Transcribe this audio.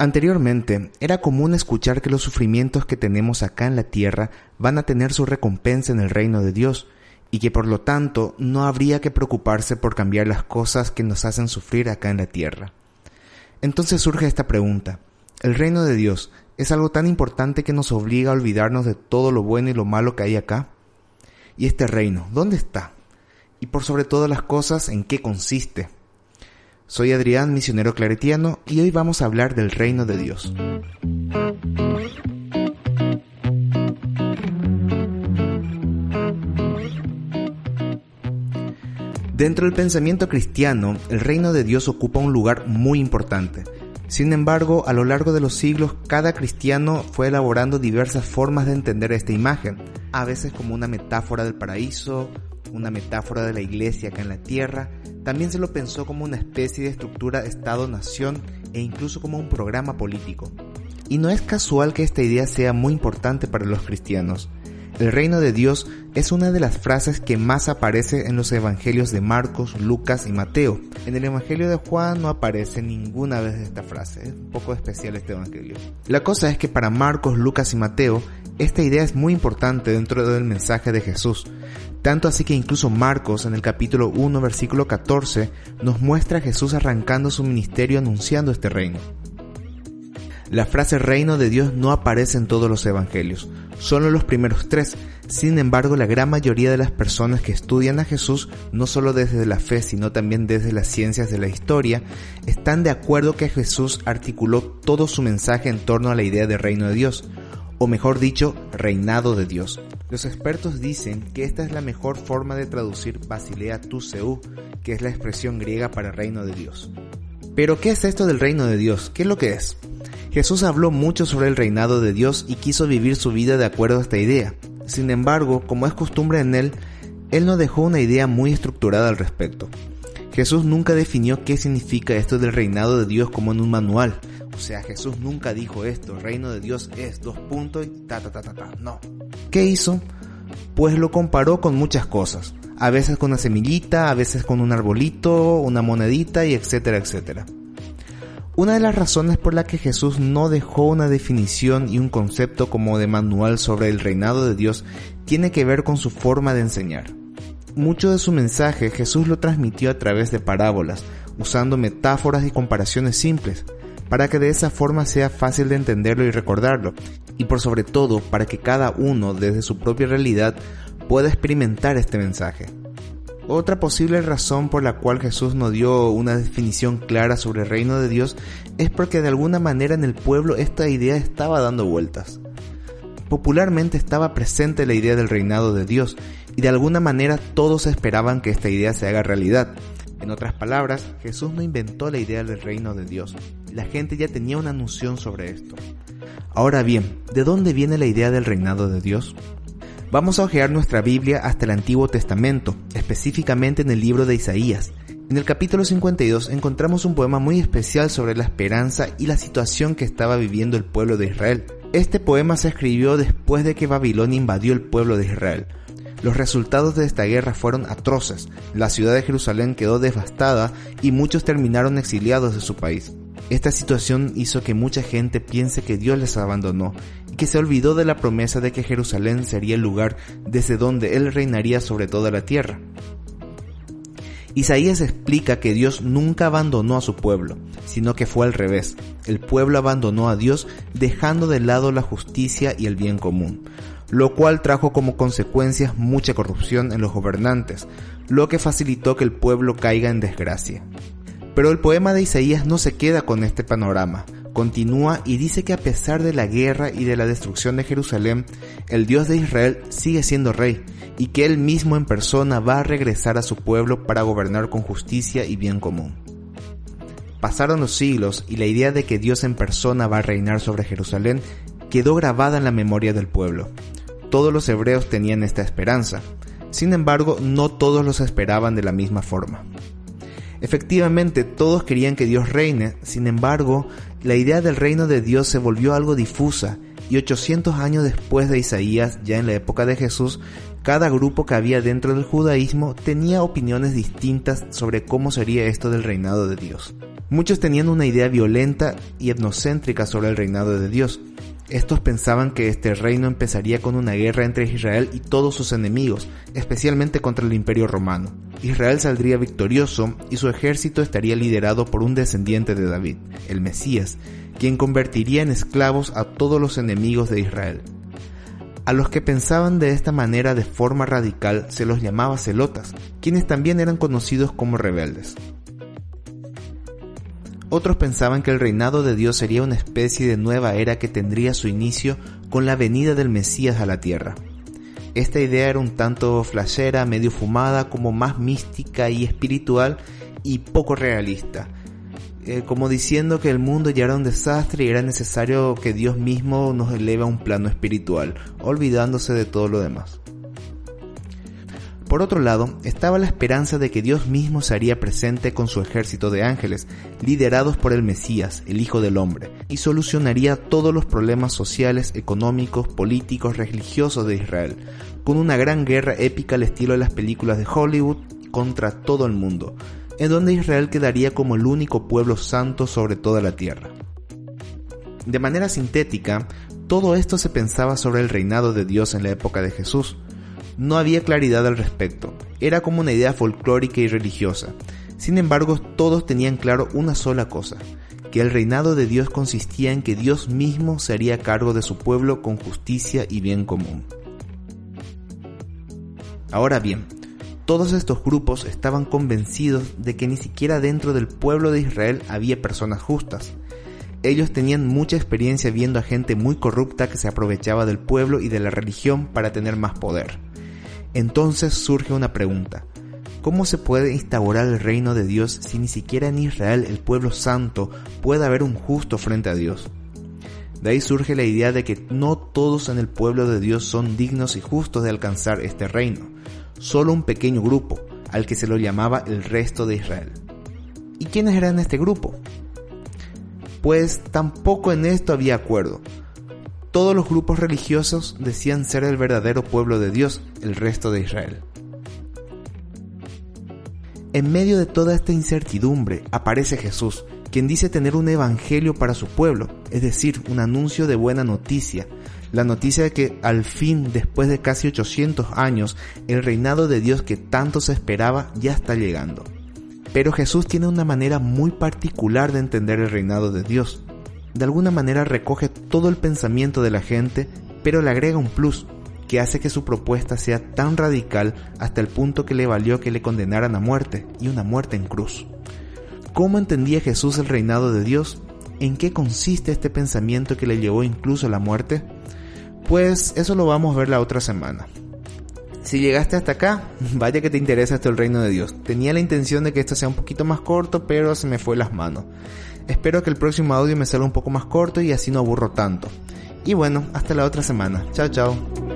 Anteriormente, era común escuchar que los sufrimientos que tenemos acá en la tierra van a tener su recompensa en el reino de Dios, y que por lo tanto no habría que preocuparse por cambiar las cosas que nos hacen sufrir acá en la tierra. Entonces surge esta pregunta. ¿El reino de Dios es algo tan importante que nos obliga a olvidarnos de todo lo bueno y lo malo que hay acá? ¿Y este reino, dónde está? Y por sobre todas las cosas, ¿en qué consiste? Soy Adrián, misionero claretiano, y hoy vamos a hablar del reino de Dios. Dentro del pensamiento cristiano, el reino de Dios ocupa un lugar muy importante. Sin embargo, a lo largo de los siglos, cada cristiano fue elaborando diversas formas de entender esta imagen, a veces como una metáfora del paraíso, una metáfora de la iglesia acá en la tierra, también se lo pensó como una especie de estructura Estado-nación e incluso como un programa político. Y no es casual que esta idea sea muy importante para los cristianos. El reino de Dios es una de las frases que más aparece en los evangelios de Marcos, Lucas y Mateo. En el evangelio de Juan no aparece ninguna vez esta frase, es un poco especial este evangelio. La cosa es que para Marcos, Lucas y Mateo, esta idea es muy importante dentro del mensaje de Jesús. Tanto así que incluso Marcos en el capítulo 1 versículo 14 nos muestra a Jesús arrancando su ministerio anunciando este reino. La frase reino de Dios no aparece en todos los evangelios, solo los primeros tres. Sin embargo, la gran mayoría de las personas que estudian a Jesús, no solo desde la fe, sino también desde las ciencias de la historia, están de acuerdo que Jesús articuló todo su mensaje en torno a la idea de reino de Dios, o mejor dicho, reinado de Dios. Los expertos dicen que esta es la mejor forma de traducir Basilea tu Seu, que es la expresión griega para reino de Dios. Pero, ¿qué es esto del reino de Dios? ¿Qué es lo que es? Jesús habló mucho sobre el reinado de Dios y quiso vivir su vida de acuerdo a esta idea. Sin embargo, como es costumbre en él, él no dejó una idea muy estructurada al respecto. Jesús nunca definió qué significa esto del reinado de Dios como en un manual. O sea, Jesús nunca dijo esto, reino de Dios es dos puntos y ta ta ta ta ta. No. ¿Qué hizo? Pues lo comparó con muchas cosas. A veces con una semillita, a veces con un arbolito, una monedita y etcétera, etcétera. Una de las razones por la que Jesús no dejó una definición y un concepto como de manual sobre el reinado de Dios tiene que ver con su forma de enseñar. Mucho de su mensaje Jesús lo transmitió a través de parábolas, usando metáforas y comparaciones simples, para que de esa forma sea fácil de entenderlo y recordarlo, y por sobre todo para que cada uno desde su propia realidad pueda experimentar este mensaje. Otra posible razón por la cual Jesús no dio una definición clara sobre el reino de Dios es porque de alguna manera en el pueblo esta idea estaba dando vueltas. Popularmente estaba presente la idea del reinado de Dios y de alguna manera todos esperaban que esta idea se haga realidad. En otras palabras, Jesús no inventó la idea del reino de Dios. La gente ya tenía una noción sobre esto. Ahora bien, ¿de dónde viene la idea del reinado de Dios? Vamos a ojear nuestra Biblia hasta el Antiguo Testamento, específicamente en el libro de Isaías. En el capítulo 52 encontramos un poema muy especial sobre la esperanza y la situación que estaba viviendo el pueblo de Israel. Este poema se escribió después de que Babilonia invadió el pueblo de Israel. Los resultados de esta guerra fueron atroces. La ciudad de Jerusalén quedó devastada y muchos terminaron exiliados de su país. Esta situación hizo que mucha gente piense que Dios les abandonó y que se olvidó de la promesa de que Jerusalén sería el lugar desde donde Él reinaría sobre toda la tierra. Isaías explica que Dios nunca abandonó a su pueblo, sino que fue al revés. El pueblo abandonó a Dios dejando de lado la justicia y el bien común, lo cual trajo como consecuencias mucha corrupción en los gobernantes, lo que facilitó que el pueblo caiga en desgracia. Pero el poema de Isaías no se queda con este panorama. Continúa y dice que a pesar de la guerra y de la destrucción de Jerusalén, el Dios de Israel sigue siendo rey y que él mismo en persona va a regresar a su pueblo para gobernar con justicia y bien común. Pasaron los siglos y la idea de que Dios en persona va a reinar sobre Jerusalén quedó grabada en la memoria del pueblo. Todos los hebreos tenían esta esperanza. Sin embargo, no todos los esperaban de la misma forma. Efectivamente, todos querían que Dios reine, sin embargo, la idea del reino de Dios se volvió algo difusa y 800 años después de Isaías, ya en la época de Jesús, cada grupo que había dentro del judaísmo tenía opiniones distintas sobre cómo sería esto del reinado de Dios. Muchos tenían una idea violenta y etnocéntrica sobre el reinado de Dios. Estos pensaban que este reino empezaría con una guerra entre Israel y todos sus enemigos, especialmente contra el imperio romano. Israel saldría victorioso y su ejército estaría liderado por un descendiente de David, el Mesías, quien convertiría en esclavos a todos los enemigos de Israel. A los que pensaban de esta manera de forma radical se los llamaba celotas, quienes también eran conocidos como rebeldes. Otros pensaban que el reinado de Dios sería una especie de nueva era que tendría su inicio con la venida del Mesías a la tierra. Esta idea era un tanto flashera, medio fumada, como más mística y espiritual y poco realista, eh, como diciendo que el mundo ya era un desastre y era necesario que Dios mismo nos eleve a un plano espiritual, olvidándose de todo lo demás. Por otro lado, estaba la esperanza de que Dios mismo se haría presente con su ejército de ángeles, liderados por el Mesías, el Hijo del Hombre, y solucionaría todos los problemas sociales, económicos, políticos, religiosos de Israel, con una gran guerra épica al estilo de las películas de Hollywood contra todo el mundo, en donde Israel quedaría como el único pueblo santo sobre toda la tierra. De manera sintética, todo esto se pensaba sobre el reinado de Dios en la época de Jesús. No había claridad al respecto, era como una idea folclórica y religiosa. Sin embargo, todos tenían claro una sola cosa, que el reinado de Dios consistía en que Dios mismo se haría cargo de su pueblo con justicia y bien común. Ahora bien, todos estos grupos estaban convencidos de que ni siquiera dentro del pueblo de Israel había personas justas. Ellos tenían mucha experiencia viendo a gente muy corrupta que se aprovechaba del pueblo y de la religión para tener más poder. Entonces surge una pregunta. ¿Cómo se puede instaurar el reino de Dios si ni siquiera en Israel, el pueblo santo, puede haber un justo frente a Dios? De ahí surge la idea de que no todos en el pueblo de Dios son dignos y justos de alcanzar este reino solo un pequeño grupo, al que se lo llamaba el resto de Israel. ¿Y quiénes eran este grupo? Pues tampoco en esto había acuerdo. Todos los grupos religiosos decían ser el verdadero pueblo de Dios, el resto de Israel. En medio de toda esta incertidumbre aparece Jesús, quien dice tener un evangelio para su pueblo, es decir, un anuncio de buena noticia, la noticia de que al fin, después de casi 800 años, el reinado de Dios que tanto se esperaba ya está llegando. Pero Jesús tiene una manera muy particular de entender el reinado de Dios. De alguna manera recoge todo el pensamiento de la gente, pero le agrega un plus, que hace que su propuesta sea tan radical hasta el punto que le valió que le condenaran a muerte, y una muerte en cruz. ¿Cómo entendía Jesús el reinado de Dios? ¿En qué consiste este pensamiento que le llevó incluso a la muerte? Pues eso lo vamos a ver la otra semana. Si llegaste hasta acá, vaya que te interesa esto el reino de Dios. Tenía la intención de que esto sea un poquito más corto, pero se me fue las manos. Espero que el próximo audio me salga un poco más corto y así no aburro tanto. Y bueno, hasta la otra semana. Chao, chao.